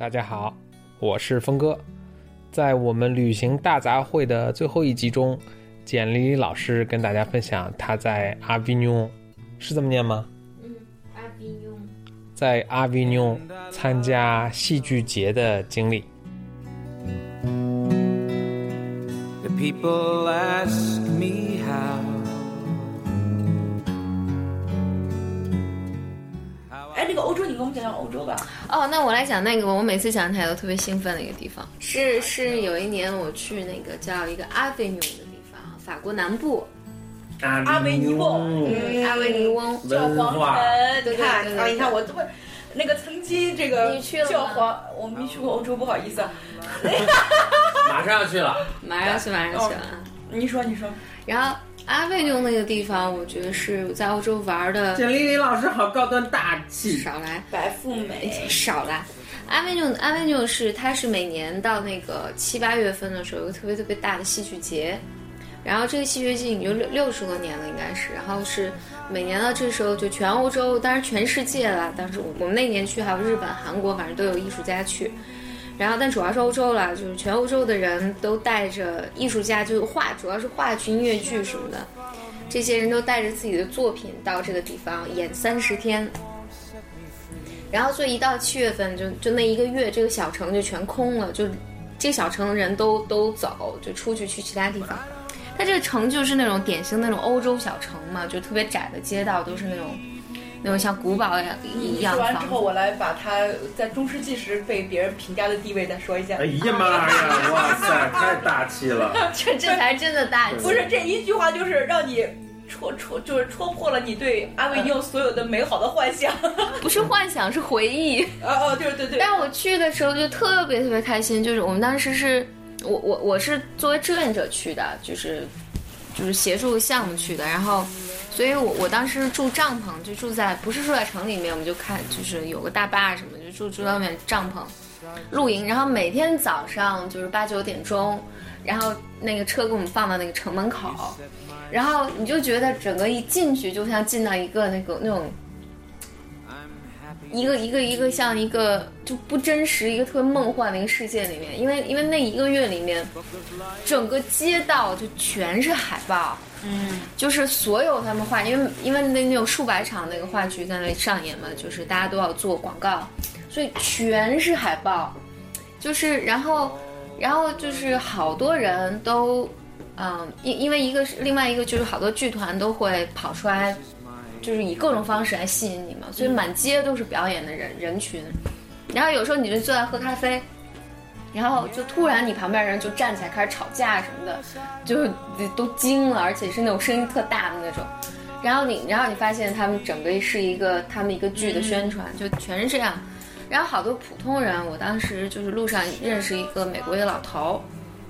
大家好，我是峰哥。在我们旅行大杂烩的最后一集中，简丽丽老师跟大家分享他在阿维纽，是这么念吗？嗯，阿维纽，在阿维纽参加戏剧节的经历。The people ask me 哎，那个欧洲，你给我们讲讲欧洲吧。哦，那我来讲那个，我每次讲起来都特别兴奋的一个地方，是是有一年我去那个叫一个阿维纽的地方，法国南部，阿维尼翁，嗯，阿维尼翁，教皇城，对对你看对对啊，你看我这么。那个曾经这个你去了吗教皇，我没去过欧洲，不好意思啊。马上要去了，马上要去，马上去了。你说，你说，然后阿维纽那个地方，我觉得是我在欧洲玩的，简丽丽老师好高端大气。少来。白富美，少来。阿维纽，阿维纽是它是每年到那个七八月份的时候有个特别特别大的戏剧节，然后这个戏剧节已经六六十多年了，应该是，然后是每年到这时候就全欧洲，当然全世界了，当时我我们那年去还有日本、韩国，反正都有艺术家去。然后，但主要是欧洲了，就是全欧洲的人都带着艺术家，就是话，主要是话剧、音乐剧什么的，这些人都带着自己的作品到这个地方演三十天。然后，所以一到七月份，就就那一个月，这个小城就全空了，就这个小城的人都都走，就出去去其他地方。它这个城就是那种典型那种欧洲小城嘛，就特别窄的街道，都是那种那种像古堡一样一你样说完之后，我来把它在中世纪时被别人评价的地位再说一下哎。呀妈呀！哇塞，太大气了！这这才真的大气。不是这一句话，就是让你戳戳，就是戳破了你对阿维尼翁所有的美好的幻想。不是幻想，是回忆。哦哦，对对对。但我去的时候就特别特别开心，就是我们当时是我我我是作为志愿者去的，就是就是协助项目去的，然后所以我我当时住帐篷，就住在不是住在城里面，我们就看就是有个大坝什么，就住住外面帐篷露营，然后每天早上就是八九点钟，然后那个车给我们放到那个城门口，然后你就觉得整个一进去就像进到一个那个那种。一个一个一个像一个就不真实、一个特别梦幻的一个世界里面，因为因为那一个月里面，整个街道就全是海报，嗯，就是所有他们画，因为因为那那有数百场那个话剧在那里上演嘛，就是大家都要做广告，所以全是海报，就是然后然后就是好多人都，嗯，因因为一个是另外一个就是好多剧团都会跑出来。就是以各种方式来吸引你嘛，所以满街都是表演的人人群，然后有时候你就坐在喝咖啡，然后就突然你旁边人就站起来开始吵架什么的，就是都惊了，而且是那种声音特大的那种，然后你然后你发现他们整个是一个他们一个剧的宣传，就全是这样，然后好多普通人，我当时就是路上认识一个美国一个老头，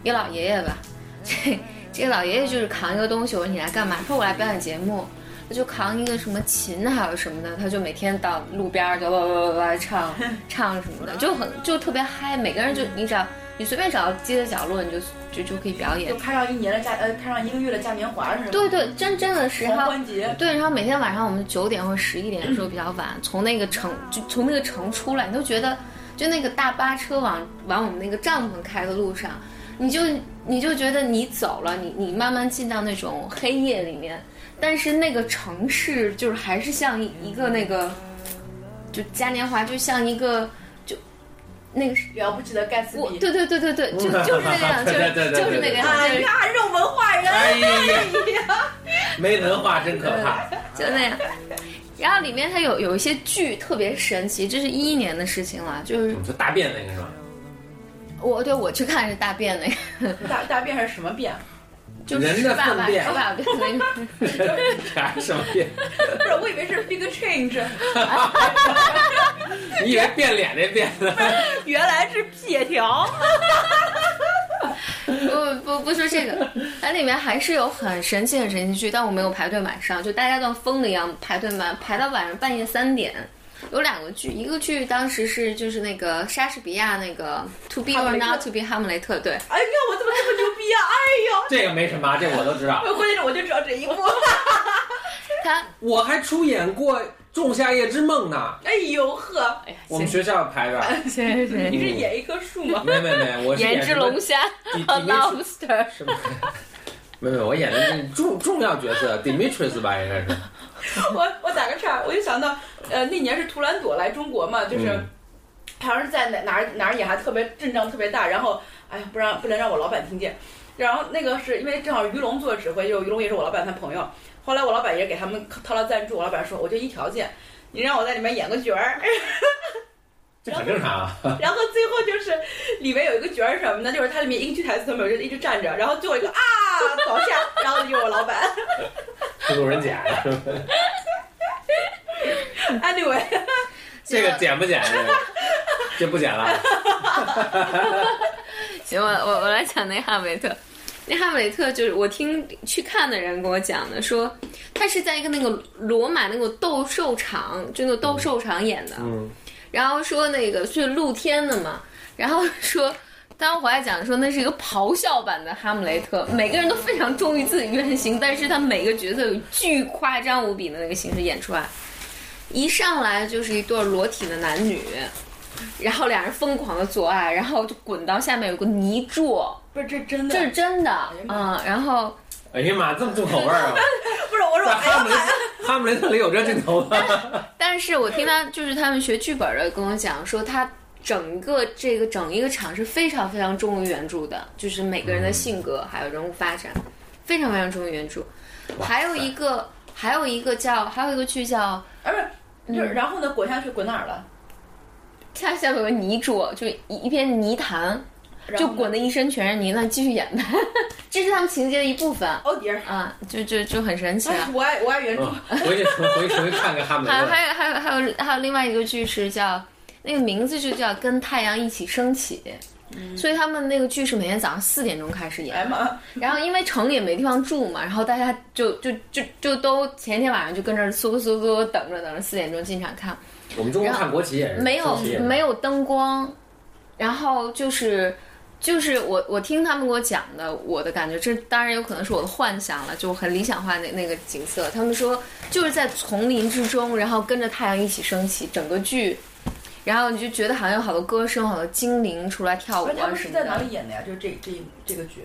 一个老爷爷吧，这这个老爷爷就是扛一个东西，我说你来干嘛？他说我来表演节目。他就扛一个什么琴还有什么的，他就每天到路边儿就哇哇哇哇唱 唱什么的，就很就特别嗨。每个人就你只要你随便找到街的角落，你就就就可以表演就。开上一年的假呃，开上一个月的嘉年华是吗？对对，真真的是。狂欢节。对，然后每天晚上我们九点或十一点的时候 比较晚，从那个城就从那个城出来，你都觉得就那个大巴车往往我们那个帐篷开的路上，你就你就觉得你走了，你你慢慢进到那种黑夜里面，但是那个城市就是还是像一一个那个，就嘉年华就像一个就那个了不起的盖茨比。对对对对对，就 就是那个样，就是对对对对就是那个样，啊，就是你看这种文化人，哎呀，没文化真可怕。就那样。然后里面它有有一些剧特别神奇，这是一一年的事情了，就是就大便那个是吧？我对我去看是大便那个，大大便是什么便？就是人的吃爸爸粪便什么便？不是，我以为是 big change，你以为变脸那变呢？原来是撇条。不不不说这个，它里面还是有很神奇很神奇的剧，但我没有排队买上，就大家都像疯了一样排队买，排到晚上半夜三点。有两个剧，一个剧当时是就是那个莎士比亚那个 To Be or Not To Be 哈姆雷特，对，哎，你看我怎么这么牛逼啊！哎这个没什么，这我都知道。呦，关键是我就知道这一幕。他 我还出演过仲夏夜之梦》呢，哎呦呵，哎呀，我们学校排的。谢谢你是演一棵树吗？没没没，我是演只龙虾迪和迪米 lobster。什么？没有，我演的是重重要角色 Demetrius 吧，应该是。我我打个岔，我就想到，呃，那年是图兰朵来中国嘛，就是嗯好像是在哪哪儿哪儿演，还特别阵仗特别大，然后哎呀，不让不能让我老板听见。然后那个是因为正好于龙做指挥，就是于龙也是我老板他朋友。后来我老板也给他们掏了赞助，我老板说我就一条件，你让我在里面演个角儿。这很正常啊。然后最后就是里面有一个角儿是什么呢？就是它里面一个句台词都没有，就一直站着，然后最后一个啊倒下，然后就是我老板。路人甲，Anyway，这个剪不剪？这个这不剪了。行，我我我来讲那哈姆雷特。那哈姆雷特就是我听去看的人跟我讲的，说他是在一个那个罗马那个斗兽场，就那个斗兽场演的。嗯，然后说那个是露天的嘛，然后说，当时回来讲说那是一个咆哮版的哈姆雷特，每个人都非常忠于自己原型，但是他每个角色有巨夸张无比的那个形式演出来，一上来就是一对裸体的男女，然后俩人疯狂的做爱，然后就滚到下面有个泥柱，不是这真的，这是真的呀妈啊、然后哎呀妈，这么重口味儿啊！不是我说哈姆雷特哈姆雷特里有这镜头吗？但是我听他就是他们学剧本的跟我讲说，他整个这个整一个场是非常非常忠于原著的，就是每个人的性格还有人物发展，非常非常忠于原著。还有一个还有一个叫还有一个剧叫啊不是，就是然后呢滚下去滚哪儿了？它下面有个泥桌，就一一片泥潭，就滚的一身全是泥，那继续演呗，这是他们情节的一部分。哦迪儿。啊，就就就很神奇哎啊。，我爱我爱原著，嗯回去回去重新看看哈姆雷还。还有还有还有还有另外一个剧是叫那个名字就叫跟太阳一起升起，所以他们那个剧是每天早上四点钟开始演，哎妈，然后因为城里也没地方住嘛，然后大家就就就就都前一天晚上就跟这儿嗖嗖嗖等着等着四点钟进场看，我们中国看国旗也是没有没有灯光，然后就是就是我我听他们给我讲的，我的感觉，这当然有可能是我的幻想了，就很理想化那那个景色。他们说就是在丛林之中，然后跟着太阳一起升起，整个剧，然后你就觉得好像有好多歌声，好多精灵出来跳舞啊什么们是在哪里，演的呀？就是这这一这个剧。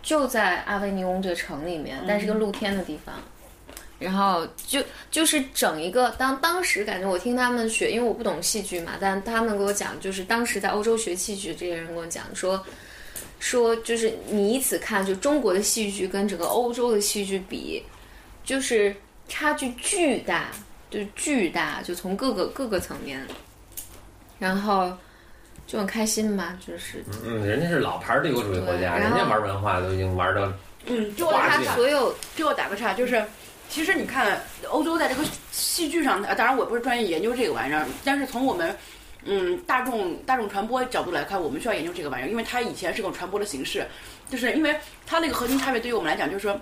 就在阿维尼翁这个城里面，但是个露天的地方。然后就就是整一个当当时感觉我听他们学，因为我不懂戏剧嘛，但他们给我讲，就是当时在欧洲学戏剧这些人跟我讲说，说就是你以此看，就中国的戏剧跟整个欧洲的戏剧比，就是差距巨大，就是巨大，就从各个各个层面，然后就很开心嘛，就是。嗯，人家是老牌帝国主义国家，人家玩文化都已经玩到嗯，就他所有就我打个岔，就是其实你看欧洲在这个戏剧上，当然我不是专业研究这个玩意儿，但是从我们嗯大众大众传播角度来看，我们需要研究这个玩意儿，因为它以前是种传播的形式，就是因为它那个核心差别对于我们来讲，就是说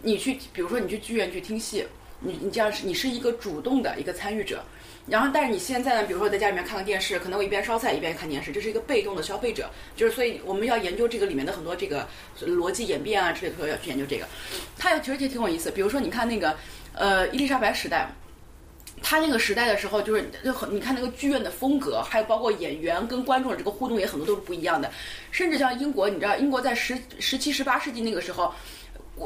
你去，比如说你去剧院去听戏，你你这样是你是一个主动的一个参与者。然后，但是你现在呢？比如说在家里面看个电视，可能我一边烧菜一边看电视，这是一个被动的消费者。就是所以我们要研究这个里面的很多这个逻辑演变啊之类的，说要去研究这个。它其实也挺有意思。比如说，你看那个，呃，伊丽莎白时代，他那个时代的时候，就是就很你看那个剧院的风格，还有包括演员跟观众的这个互动也很多都是不一样的。甚至像英国，你知道，英国在十十七、十八世纪那个时候。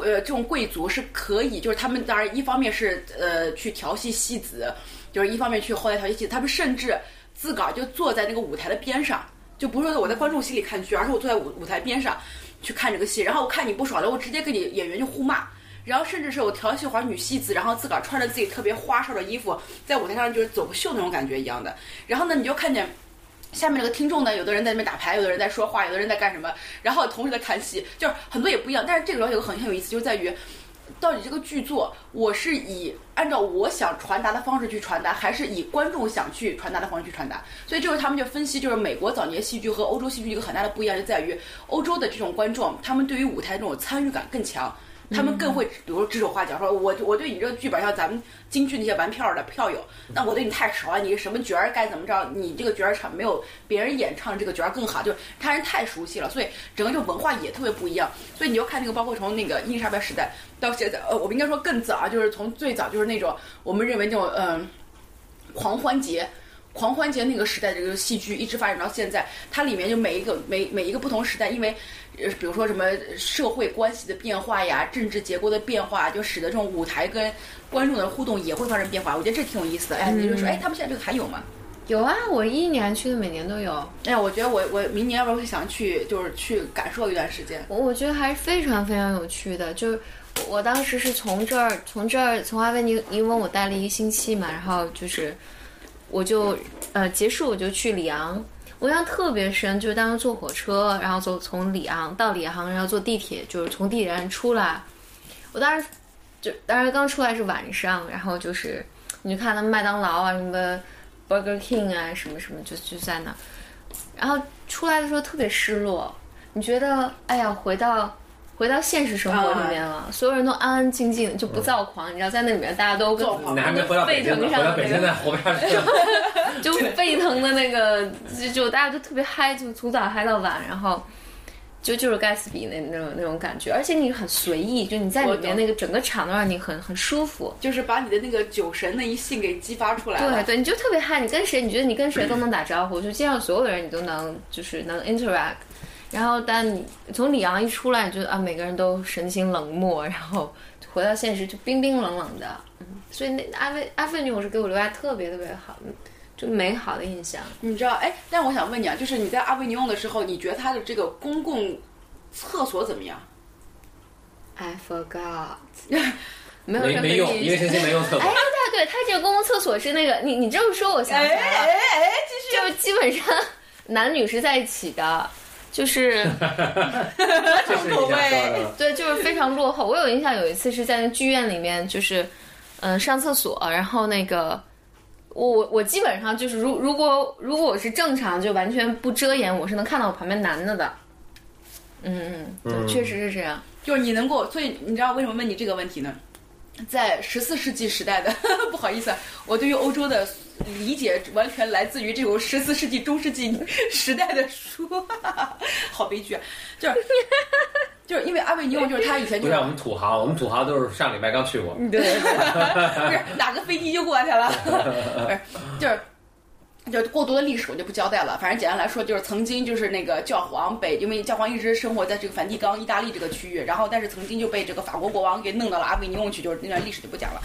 呃，这种贵族是可以，就是他们当然一方面是呃去调戏戏子，就是一方面去后台调戏戏子，他们甚至自个儿就坐在那个舞台的边上，就不是说我在观众席里看剧，而是我坐在舞舞台边上去看这个戏，然后我看你不爽了，我直接跟你演员就互骂，然后甚至是我调戏会儿女戏子，然后自个儿穿着自己特别花哨的衣服，在舞台上就是走个秀那种感觉一样的，然后呢，你就看见。下面这个听众呢，有的人在那边打牌，有的人在说话，有的人在干什么，然后同时在看戏，就是很多也不一样。但是这个时候有个很很有意思，就在于，到底这个剧作我是以按照我想传达的方式去传达，还是以观众想去传达的方式去传达？所以这时候他们就分析，就是美国早年戏剧和欧洲戏剧一个很大的不一样，就在于欧洲的这种观众，他们对于舞台这种参与感更强。他们更会，比如说指手画脚，说我我对你这个剧本像咱们京剧那些玩票的票友，那我对你太熟了，你什么角儿该怎么着，你这个角儿唱没有别人演唱这个角儿更好，就是他人太熟悉了，所以整个这个文化也特别不一样。所以你就看那个，包括从那个伊丽莎白时代到现在，呃，我们应该说更早啊，就是从最早就是那种我们认为那种嗯、狂欢节。狂欢节那个时代的这个戏剧一直发展到现在，它里面就每一个每每一个不同时代，因为呃，比如说什么社会关系的变化呀、政治结构的变化，就使得这种舞台跟观众的互动也会发生变化。我觉得这挺有意思的。哎，你就说，哎，他们现在这个还有吗？有啊，我一一年去的，每年都有。哎，我觉得我我明年要不然会想去，就是去感受一段时间。我我觉得还是非常非常有趣的，就是我我当时是从这儿从这儿从阿维尼尼翁我待了一个星期嘛，然后就是我就呃结束我就去里昂，我印象特别深，就是当时坐火车，然后走从里昂到里昂，然后坐地铁，就是从地铁站出来，我当时就当时刚出来是晚上，然后就是你就看他们麦当劳啊什么 Burger King 啊什么什么就就在那，然后出来的时候特别失落，你觉得哎呀回到。回到现实生活里面了，所有人都安安静静，就不躁狂。你知道，在那里面大家都跟躁狂你还没回到北京呢，回到北京再活不下去了。就沸腾的那个，就就大家都特别嗨，就从早嗨到晚，然后就就是盖茨比那那种那种感觉，而且你很随意，就你在里面那个整个场都让你很很舒服。就是把你的那个酒神那一性给激发出来了。对对，你就特别嗨，你跟谁，你觉得你跟谁都能打招呼，就街上所有的人你都能就是能 interact。然后，但你从里昂一出来，就啊，每个人都神情冷漠，然后回到现实就冰冰冷冷的。嗯，所以那阿维阿菲纽是给我留下特别特别好，就美好的印象。你知道，哎，但是我想问你啊，就是你在阿维尼翁的时候，你觉得它的这个公共厕所怎么样？I forgot，没有没没用，任何印一个星期没用厕所哎，。对对，他这个公共厕所是那个，你你这么说，我想起来了，哎，就是基本上男女是在一起的，就是 这是你想说的。对，就是非常落后。我有印象，有一次是在那剧院里面，就是嗯、呃上厕所，然后那个我我我基本上就是如如果如果我是正常就完全不遮掩，我是能看到我旁边男的的。嗯嗯，对，确实是这样。就是你能够，所以你知道为什么问你这个问题呢？在十四世纪时代的，不好意思，啊，我对于欧洲的理解完全来自于这种十四世纪中世纪 时代的书，哈 好悲剧啊！就是就是因为阿维尼翁就是他以前就不像我们土豪，我们土豪都是上礼拜刚去过。对，不是哪个飞机就过去了，不是就是。就过多的历史我就不交代了，反正简单来说，就是曾经就是那个教皇被，因为教皇一直生活在这个梵蒂冈、意大利这个区域，然后但是曾经就被这个法国国王给弄到了阿维尼翁去，就是那段历史就不讲了。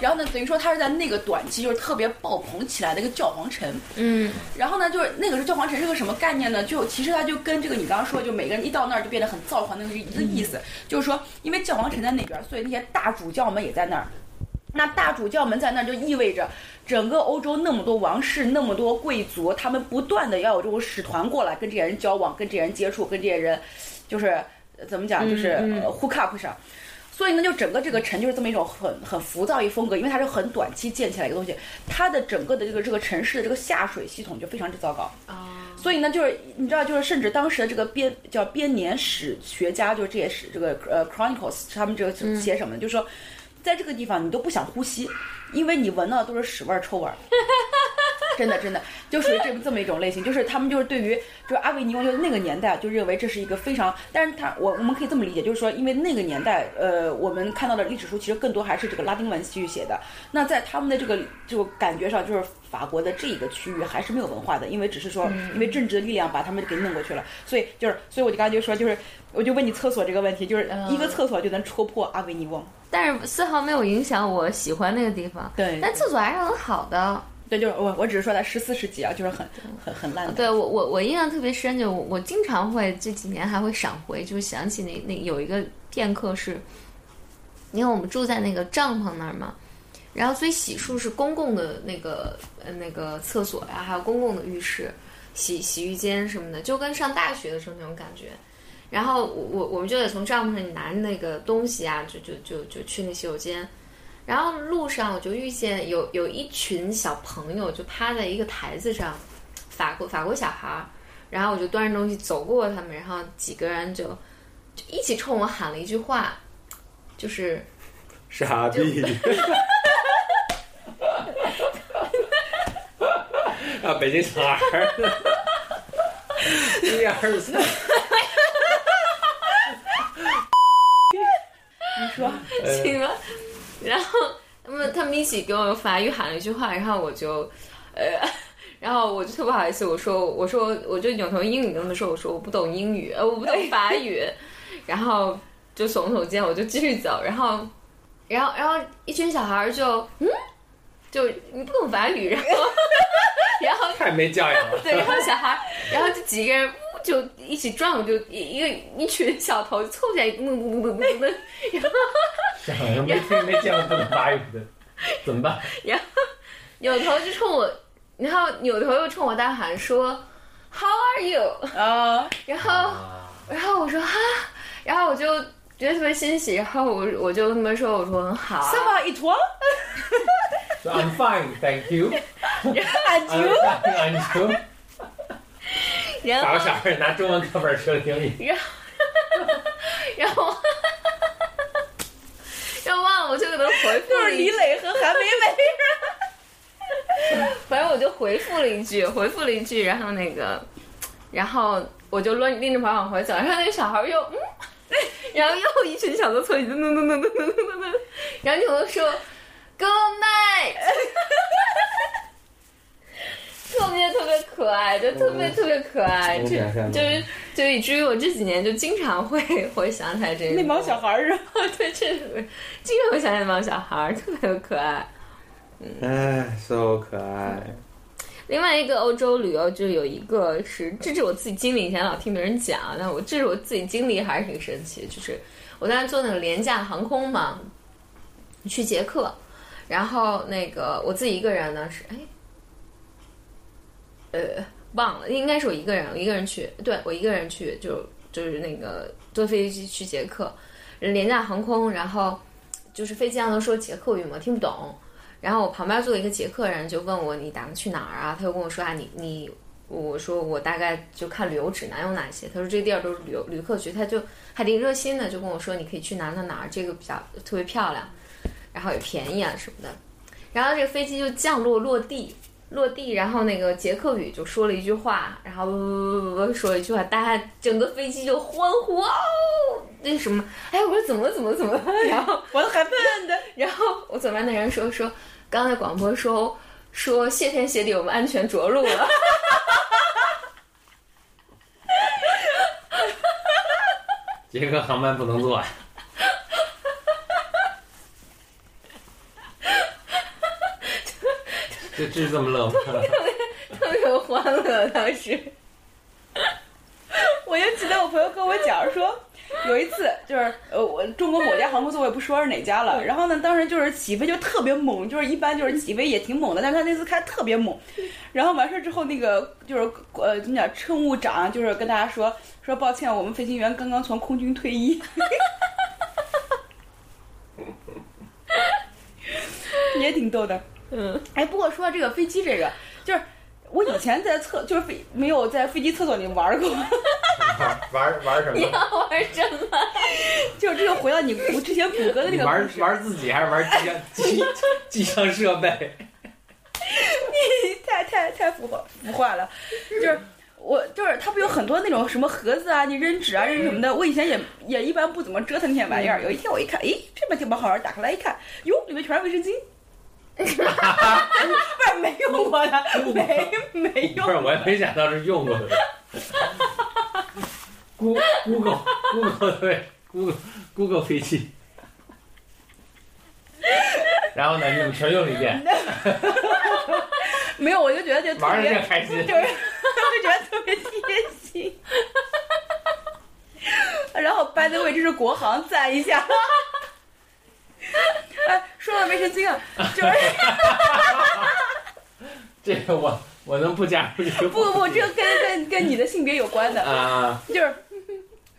然后呢，等于说他是在那个短期就是特别爆棚起来的一个教皇城，嗯然后呢，就是那个时候教皇城是个什么概念呢？就其实它就跟这个你刚刚说，就每个人一到那儿就变得很躁狂，那个是一个意思，就是说，因为教皇城在那边，所以那些大主教们也在那儿。那大主教们在那儿就意味着，整个欧洲那么多王室、那么多贵族，他们不断的要有这种使团过来跟这些人交往、跟这些人接触、跟这些人，就是呃怎么讲，就是、呃 hook up 上。所以呢，就整个这个城就是这么一种很很浮躁一风格，因为它是很短期建起来一个东西，它的整个的这个这个城市的这个下水系统就非常之糟糕。啊，所以呢，就是你知道，就是甚至当时的这个编叫编年史学家，就是这些史这个呃 chronicles，他们这个写什么呢？就是说，在这个地方你都不想呼吸，因为你闻到的都是屎味儿、臭味儿。真的，真的，就属于这么这么一种类型，就是他们就是对于就是阿维尼翁，就是那个年代就认为这是一个非常，但是他我我们可以这么理解，就是说，因为那个年代，呃，我们看到的历史书其实更多还是这个拉丁文去写的，那在他们的这个这个感觉上，就是法国的这一个区域还是没有文化的，因为只是说，因为政治的力量把他们给弄过去了，所以就是，所以我就刚才就说，就是我就问你厕所这个问题，就是一个厕所就能戳破阿维尼翁，但是丝毫没有影响我喜欢那个地方。对但厕所还是很好的。对，就是我我只是说在十四世纪啊，就是很很很烂的，对我我我印象特别深，就我我经常会这几年还会闪回，就是想起那那有一个片刻是，因为我们住在那个帐篷那儿嘛，然后所以洗漱是公共的那个呃那个厕所呀，还有公共的浴室、洗洗浴间什么的，就跟上大学的时候那种感觉。然后我我我们就得从帐篷上你拿着那个东西啊，就就就就去那洗手间。然后路上我就遇见有有一群小朋友就趴在一个台子上，法国法国小孩儿，然后我就端着东西走过他们，然后几个人就就一起冲我喊了一句话，就是傻逼。啊，北京小孩儿，一二三，你说，请了，然后他们他们一起给我用法语喊了一句话，然后我就，呃，然后我就特不好意思，我说我说我就扭头英语跟他们说，我说我不懂英语，呃，我不懂法语，然后就耸耸肩，我就继续走，然后，然后然后一群小孩儿就嗯，就你不懂法语，然后 然后太没教养了。对，然后小孩儿，然后就几个人呜就一起转，我就一一个一群小头凑起来，噔噔噔噔噔噔，然后。想没听没见过不懂法语的，怎么办？然后扭头就冲我，然后扭头又冲我大喊说 “How are you？” 啊，然后，然后我说哈，然后我就觉得特别欣喜，然后我我就跟他们说我说很好啊，三把一坨，So I'm fine, thank you. 俺 I'm 就 fine, I'm you. 然后找个小孩拿中文课本说英语。然后。然后忘了，我就给他回复就是了一句，李磊和韩梅梅。反正我就回复了一句，回复了一句，然后那个，然后我就抡拎着包往回走，然后那个小孩又嗯，然后又一群小的凑起噔噔噔噔噔噔噔噔噔，然后就我说 Good night，特别特别可爱，就特别特别可爱，嗯这能想象就是就以至于我这几年就经常会会想起来这个那帮小孩儿是吧？对，这经常会想起来那帮小孩儿，特别可爱。哎，so 可爱。另外一个欧洲旅游就有一个是，这是我自己经历，以前老听别人讲，但我这是我自己经历还是挺神奇的，就是我当时坐那个廉价航空嘛，去捷克，然后那个我自己一个人呢是哎，呃忘了，应该是我一个人，我一个人去，对我一个人去，就就是那个坐飞机去捷克，廉价航空，然后就是飞机上都说捷克语嘛，听不懂。然后我旁边坐一个捷克人，就问我你打算去哪儿啊？他就跟我说啊，你你，我说我大概就看旅游指南有哪些。他说这地儿都是旅游旅客区，他就还挺热心的，就跟我说你可以去哪哪哪，这个比较特别漂亮，然后也便宜啊什么的。然后这个飞机就降落落地，落地，然后那个捷克语就说了一句话，然后说了一句话，大家整个飞机就欢呼哦，那什么，哎，我说怎么怎么怎么？然后我都害怕的。然后我左边的人说说，刚才广播说说谢天谢地，我们安全着陆了。杰克航班不能坐这这是这么乐吗？特别欢乐，当时。我就记得我朋友跟我讲说，有一次就是呃，我中国某家航空座我也不说是哪家了，然后呢，当时就是起飞就特别猛，就是一般就是起飞也挺猛的，但是他那次开特别猛，然后完事儿之后那个就是呃怎么讲，乘务长就是跟大家说说抱歉，我们飞行员刚刚从空军退役。也挺逗的，嗯，哎，不过说到这个飞机，这个就是我以前在厕就是飞没有在飞机厕所里玩过，玩玩什你么？要玩什么？就是这个回到你我之前谷歌的那个玩玩自己还是玩机象 机机象设备？你太太太腐化腐化了，就是。我就是它不有很多那种什么盒子啊，你扔纸啊扔什么的。我以前也也一般不怎么折腾那些玩意儿。有一天我一看，诶，这边挺蛮好玩，打开来一看，哟，里面全是卫生巾。不是没用过的，没没用不是，我也没想到是用过的。Google Google Google 对 Google Google 飞机，然后呢，你们全用了一遍，没有，我就觉得就特玩的别开心。就是就觉得特别贴心。然后，by the way，这是国航，赞一下。哎，说到卫生巾啊，就是 这个我我能不加入这个不不不，这个跟跟跟你的性别有关的，啊，就是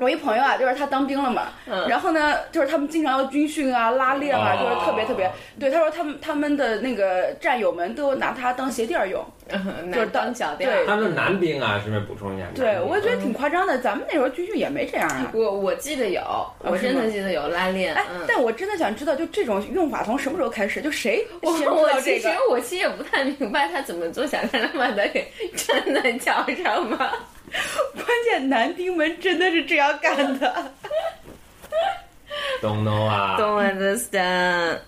我一朋友啊，就是他当兵了嘛，嗯然后呢，就是他们经常要军训啊、拉练啊，哦就是特别特别。对，他说他们他们的那个战友们都拿他当鞋垫儿用。嗯就是当脚垫。对他们是男兵啊，顺便补充一下。对，我也觉得挺夸张的。咱们那时候军训也没这样啊。我我记得有，我真的记得有拉链。哎嗯，但我真的想知道，就这种用法从什么时候开始？就谁我先知我其实道这个？我其实也不太明白他怎么做，想让他把它给 站在脚上吗？关键男丁们真的是这样干的。Don't know 啊。Don't understand。